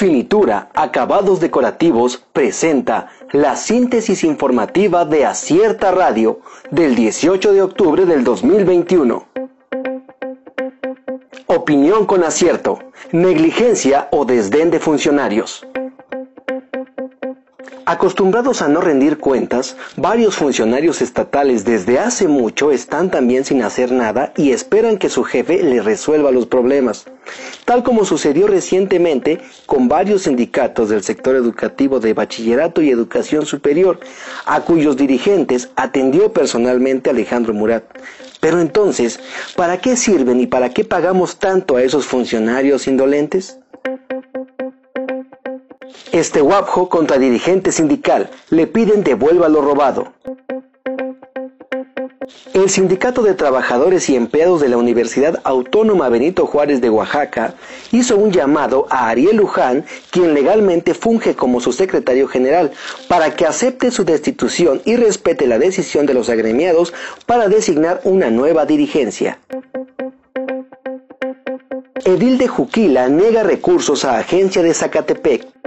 Finitura, acabados decorativos, presenta la síntesis informativa de Acierta Radio del 18 de octubre del 2021. Opinión con acierto, negligencia o desdén de funcionarios. Acostumbrados a no rendir cuentas, varios funcionarios estatales desde hace mucho están también sin hacer nada y esperan que su jefe les resuelva los problemas, tal como sucedió recientemente con varios sindicatos del sector educativo de bachillerato y educación superior, a cuyos dirigentes atendió personalmente Alejandro Murat. Pero entonces, ¿para qué sirven y para qué pagamos tanto a esos funcionarios indolentes? Este guapo contra dirigente sindical le piden devuelva lo robado. El Sindicato de Trabajadores y Empleados de la Universidad Autónoma Benito Juárez de Oaxaca hizo un llamado a Ariel Luján, quien legalmente funge como su secretario general, para que acepte su destitución y respete la decisión de los agremiados para designar una nueva dirigencia. Edil de Juquila niega recursos a agencia de Zacatepec.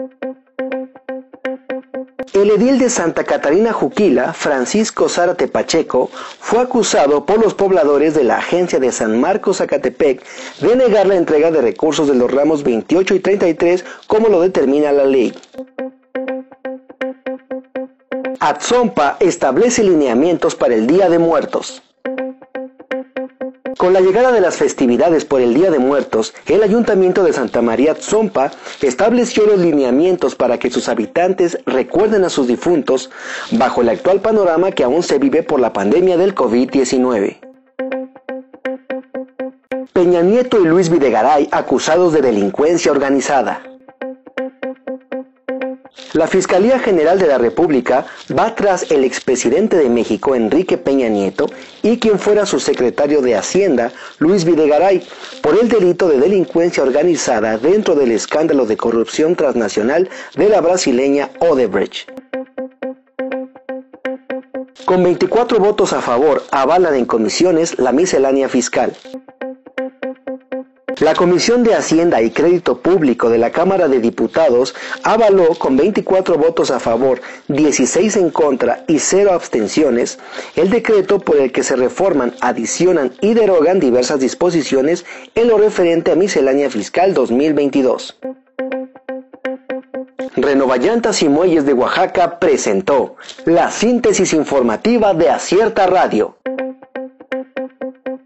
El edil de Santa Catarina Juquila, Francisco Zárate Pacheco, fue acusado por los pobladores de la agencia de San Marcos Zacatepec de negar la entrega de recursos de los ramos 28 y 33 como lo determina la ley. Atzompa establece lineamientos para el Día de Muertos. Con la llegada de las festividades por el Día de Muertos, el Ayuntamiento de Santa María Tzompa estableció los lineamientos para que sus habitantes recuerden a sus difuntos bajo el actual panorama que aún se vive por la pandemia del COVID-19. Peña Nieto y Luis Videgaray acusados de delincuencia organizada. La Fiscalía General de la República va tras el expresidente de México, Enrique Peña Nieto, y quien fuera su secretario de Hacienda, Luis Videgaray, por el delito de delincuencia organizada dentro del escándalo de corrupción transnacional de la brasileña Odebrecht. Con 24 votos a favor, avalan en comisiones la miscelánea fiscal. La Comisión de Hacienda y Crédito Público de la Cámara de Diputados avaló con 24 votos a favor, 16 en contra y 0 abstenciones el decreto por el que se reforman, adicionan y derogan diversas disposiciones en lo referente a miscelánea fiscal 2022. Renovallantas y Muelles de Oaxaca presentó la síntesis informativa de Acierta Radio.